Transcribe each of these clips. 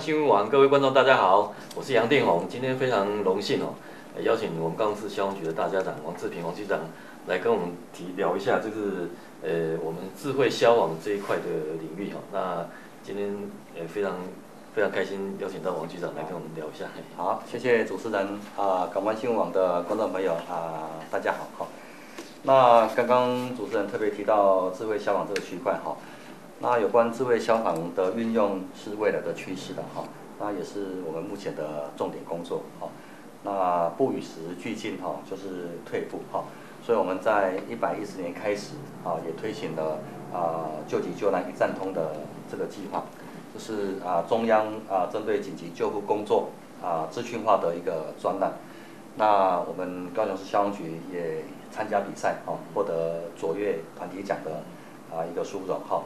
新闻网各位观众，大家好，我是杨定宏。今天非常荣幸哦，邀请我们高雄市消防局的大家长王志平王局长来跟我们提聊一下，就是呃我们智慧消防这一块的领域哈。那今天呃非常非常开心邀请到王局长来跟我们聊一下。好，谢谢主持人啊，港湾新闻网的观众朋友啊，大家好哈。那刚刚主持人特别提到智慧消防这个区块哈。那有关智慧消防的运用是未来的趋势的哈，那也是我们目前的重点工作哈。那不与时俱进哈，就是退步哈。所以我们在一百一十年开始啊，也推行了啊救急救难一站通的这个计划，就是啊中央啊针对紧急救护工作啊资讯化的一个专栏。那我们高雄市消防局也参加比赛哈，获得卓越团体奖的啊一个殊荣哈。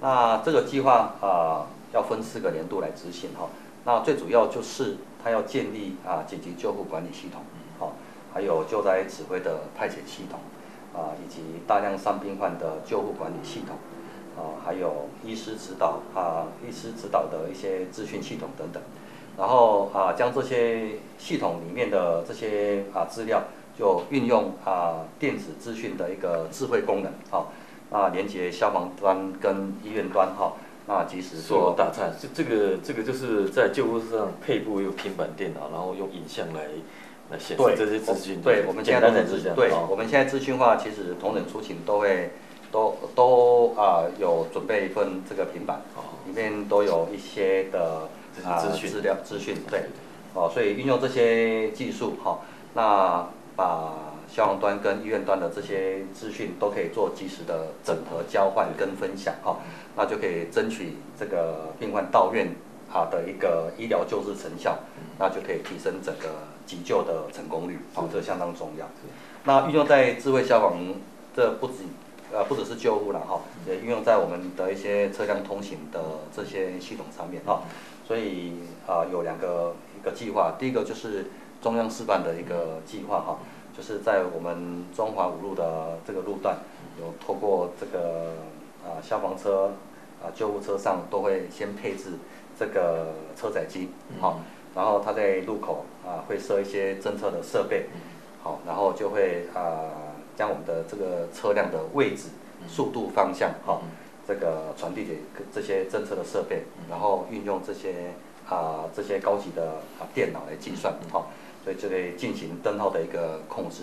那这个计划啊，要分四个年度来执行哈。那最主要就是它要建立啊紧急救护管理系统，好，还有救灾指挥的派遣系统，啊，以及大量伤病患的救护管理系统，啊，还有医师指导啊，医师指导的一些资讯系统等等。然后啊，将这些系统里面的这些啊资料，就运用啊电子资讯的一个智慧功能，好。啊，连接消防端跟医院端哈，那及时做打岔。这这个这个就是在救护车上配部有平板电脑，然后用影像来来显示这些资讯。对，我们现在都是这样。对，我们现在资讯化，其实同仁出勤都会都都啊有准备一份这个平板，里面都有一些的啊资料资讯。对，哦，所以运用这些技术哈，那把。消防端跟医院端的这些资讯都可以做及时的整合、交换跟分享哈，那就可以争取这个病患到院啊的一个医疗救治成效，那就可以提升整个急救的成功率，啊，这相当重要。那运用在智慧消防，这不止呃不只是救护了哈，也运用在我们的一些车辆通行的这些系统上面哈。所以啊有两个一个计划，第一个就是中央示范的一个计划哈。就是在我们中华五路的这个路段，有透过这个啊消防车啊救护车上都会先配置这个车载机，好，然后它在路口啊会设一些侦测的设备，好，然后就会啊将我们的这个车辆的位置、速度、方向，哈，这个传递给这些侦测的设备，然后运用这些啊这些高级的啊电脑来计算，好。所以就可以进行灯号的一个控制，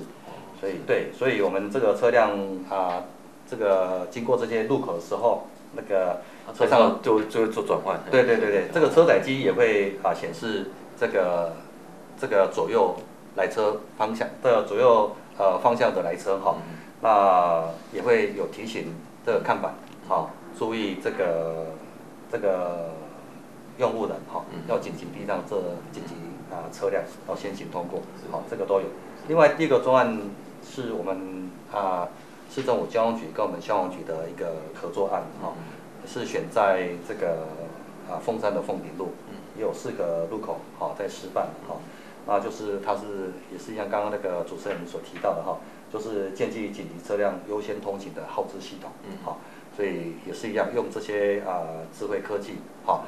所以对，所以我们这个车辆啊，这个经过这些路口的时候，那个车上就就会做转换。对对对对，这个车载机也会啊显示这个这个左右来车方向的左右呃方向的来车哈，那也会有提醒这个看板，好，注意这个这个用户人哈，要紧急避让这紧急。啊，车辆要先行通过，好，这个都有。另外，第一个专案是我们啊市政府交通局跟我们消防局的一个合作案，哈，是选在这个啊凤山的凤顶路，也有四个路口，好，在示范，哈，那就是它是也是像刚刚那个主持人所提到的哈，就是建立紧急车辆优先通行的号志系统，嗯，好，所以也是一样用这些啊智慧科技，好，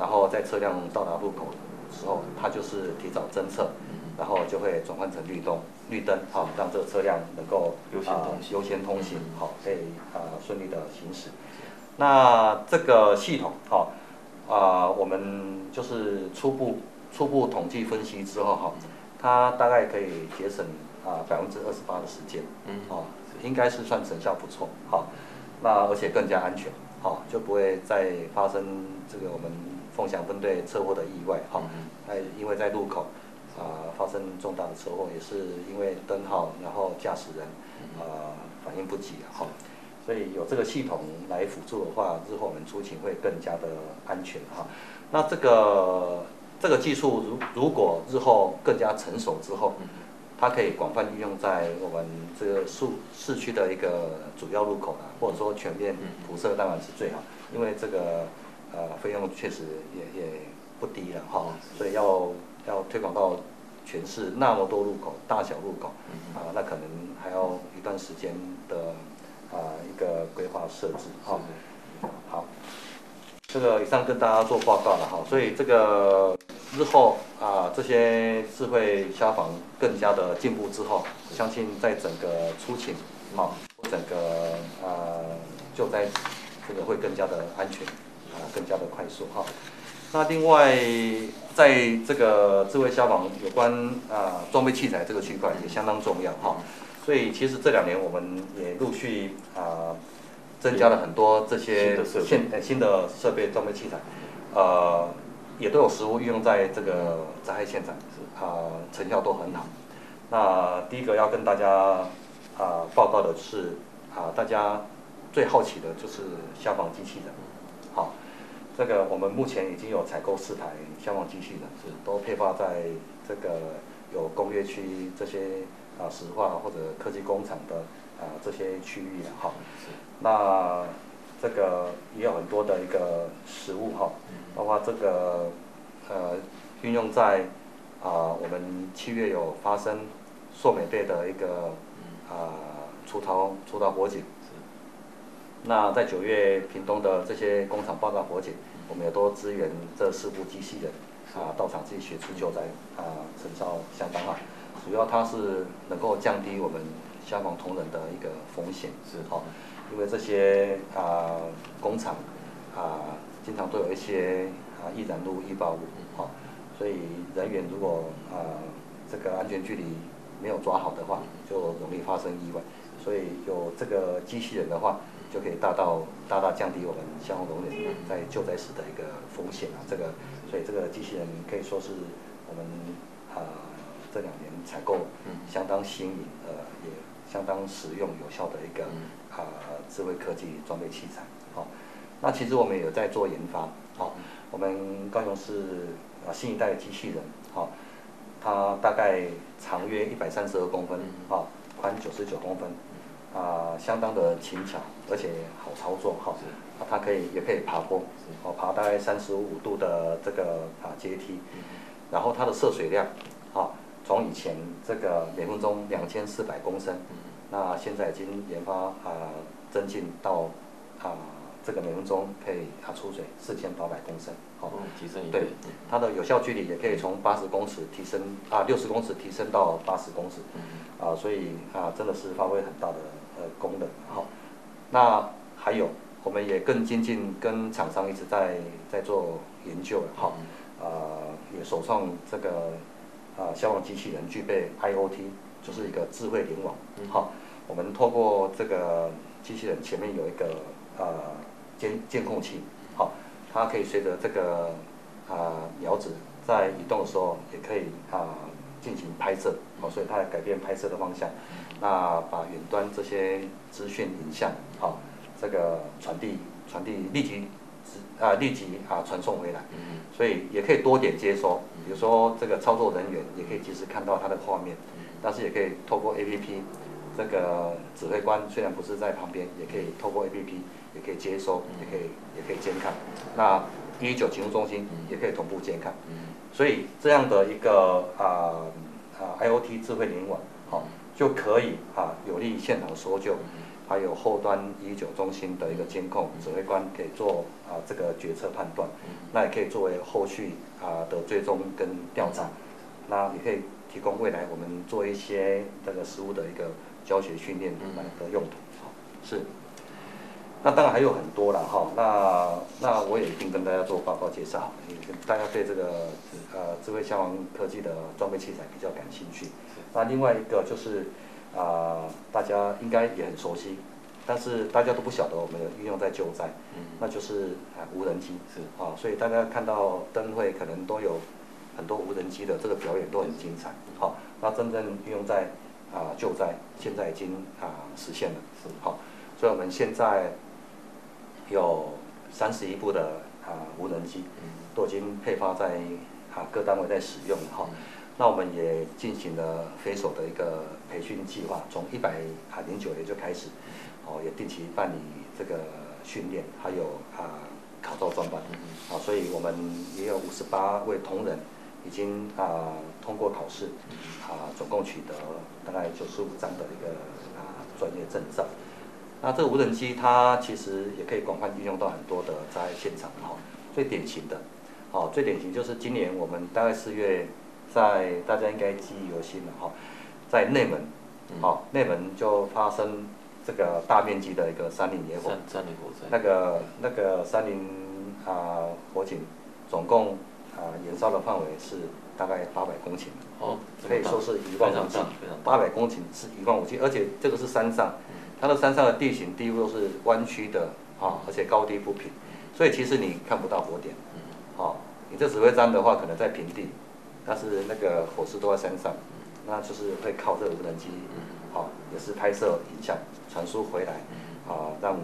然后在车辆到达路口。时候，它就是提早侦测，然后就会转换成绿灯，绿灯好，让这个车辆能够优先通行，优先通行好，可以啊顺利的行驶。那这个系统好啊，我们就是初步初步统计分析之后哈，它大概可以节省啊百分之二十八的时间，嗯，哦，应该是算成效不错，好，那而且更加安全，好，就不会再发生这个我们。共享分队车祸的意外，哈，哎，因为在路口啊发生重大的车祸，也是因为灯号，然后驾驶人啊反应不及，哈，所以有这个系统来辅助的话，日后我们出勤会更加的安全，哈。那这个这个技术如如果日后更加成熟之后，它可以广泛运用在我们这个市市区的一个主要路口啊，或者说全面铺设当然是最好，因为这个。呃，费用确实也也不低了哈，所以要要推广到全市那么多路口，大小路口，啊，那可能还要一段时间的啊一个规划设置哈。好。这个以上跟大家做报告了哈，所以这个日后啊，这些智慧消防更加的进步之后，相信在整个出勤，啊，整个啊救灾这个会更加的安全，啊，更加的快速哈。那另外，在这个智慧消防有关啊装备器材这个区块也相当重要哈，所以其实这两年我们也陆续啊。增加了很多这些现呃新的设备装备器材，呃，也都有实物运用在这个灾害现场，啊、呃，成效都很好。那第一个要跟大家啊、呃、报告的是，啊、呃，大家最好奇的就是消防机器人，好，这个我们目前已经有采购四台消防机器人，是。都配发在这个有工业区这些啊石化或者科技工厂的。啊，这些区域的哈，那这个也有很多的一个实物哈，包括这个呃运用在啊我们七月有发生硕美队的一个啊出逃出逃火警，那在九月屏东的这些工厂报告火警，我们也都支援这四部机器人啊到场进行协助救灾啊，成效相当好，主要它是能够降低我们。消防同仁的一个风险是哈，因为这些啊工厂啊经常都有一些啊易燃物、易爆物哈，所以人员如果啊这个安全距离没有抓好的话，就容易发生意外。所以有这个机器人的话，就可以大到大大降低我们消防同仁在救灾时的一个风险啊。这个所以这个机器人可以说是我们啊这两年采购相当新颖呃也。相当实用有效的一个啊智慧科技装备器材，好，那其实我们也有在做研发，好，我们高雄市啊新一代的机器人，好，它大概长约一百三十二公分，啊，宽九十九公分，啊，相当的轻巧，而且好操作，哈，它可以也可以爬坡，哦，爬大概三十五度的这个啊阶梯，然后它的涉水量，啊。从以前这个每分钟两千四百公升，那现在已经研发啊、呃、增进到啊、呃、这个每分钟可以啊出水四千八百公升，好、哦，提升一倍。对，它的有效距离也可以从八十公尺提升啊六十公尺提升到八十公尺，啊，所以啊真的是发挥很大的呃功能，好、哦，那还有我们也更接近，跟厂商一直在在做研究，好、哦，啊也首创这个。啊，消防机器人具备 IoT，就是一个智慧联网。好，我们透过这个机器人前面有一个呃监监控器，好，它可以随着这个啊苗子在移动的时候，也可以啊进行拍摄，哦，所以它改变拍摄的方向，那把远端这些资讯影像，好，这个传递传递立即。啊，立即啊传送回来，所以也可以多点接收，比如说这个操作人员也可以及时看到他的画面，但是也可以透过 APP，这个指挥官虽然不是在旁边，也可以透过 APP，也可以接收，也可以也可以监看。那一一九警务中心也可以同步监看，所以这样的一个啊啊 IoT 智慧联网，好就可以啊有利于现场搜救。还有后端一九中心的一个监控，指挥官可以做啊这个决策判断，那也可以作为后续啊的追踪跟调查，那也可以提供未来我们做一些这个实物的一个教学训练的用途。好，是。那当然还有很多了哈，那那我也一定跟大家做报告介绍，大家对这个呃智慧消防科技的装备器材比较感兴趣。那另外一个就是。啊、呃，大家应该也很熟悉，但是大家都不晓得我们运用在救灾，嗯，那就是啊无人机是啊，所以大家看到灯会可能都有很多无人机的这个表演都很精彩，好，那真正运用在啊救灾，现在已经啊实现了，是好，所以我们现在有三十一部的啊无人机，都已经配发在啊各单位在使用了哈。那我们也进行了飞手的一个培训计划，从一百零九年就开始，哦，也定期办理这个训练，还有啊考照专班，啊，所以我们也有五十八位同仁已经啊通过考试，啊总共取得大概九十五张的一个啊专业证照。那这个无人机它其实也可以广泛运用到很多的在现场哈。最典型的，哦，最典型就是今年我们大概四月，在大家应该记忆犹新了哈，在内门，哦，内门就发生这个大面积的一个山林野火，山林火灾，那个那个山林啊火警，总共啊燃烧的范围是大概八百公顷，哦，可以说是一望无际，八百公顷是一望无际，而且这个是山上，它的山上的地形地物都是弯曲的啊，而且高低不平。所以其实你看不到火点，好，你这指挥站的话可能在平地，但是那个火势都在山上，那就是会靠这个无人机，好，也是拍摄影像传输回来，啊，让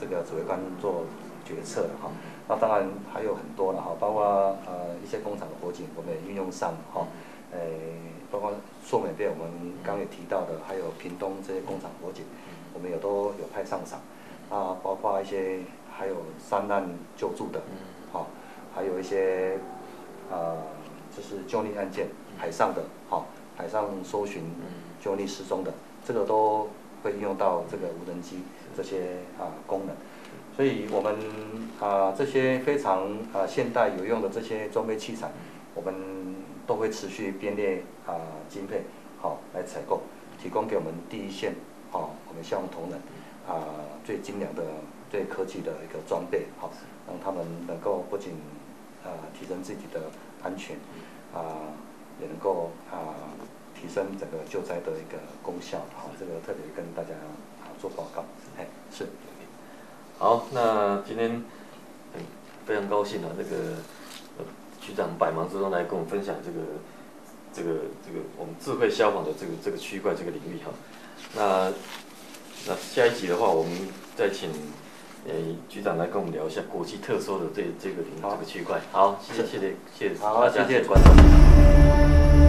这个指挥官做决策的哈。那当然还有很多了哈，包括呃一些工厂的火警，我们也运用上哈，诶，包括硕美边我们刚也提到的，还有屏东这些工厂火警，我们也都有派上场，啊，包括一些。还有山难救助的，好，还有一些，呃，就是救溺案件，海上的，好，海上搜寻、救溺失踪的，这个都会应用到这个无人机这些啊功能。所以我们啊这些非常啊现代有用的这些装备器材，我们都会持续编列啊经费，好来采购，提供给我们第一线，好，我们消防同仁啊最精良的。最科技的一个装备，好，让他们能够不仅啊、呃、提升自己的安全，啊、呃，也能够啊、呃、提升整个救灾的一个功效，好，这个特别跟大家啊做报告，哎，是，好，那今天很非常高兴啊，这个局长百忙之中来跟我们分享这个这个这个我们智慧消防的这个这个区块这个领域哈，那那下一集的话，我们再请。诶，局长来跟我们聊一下国际特搜的这这个领这个区块。好，谢谢谢谢谢谢大家，谢谢观众。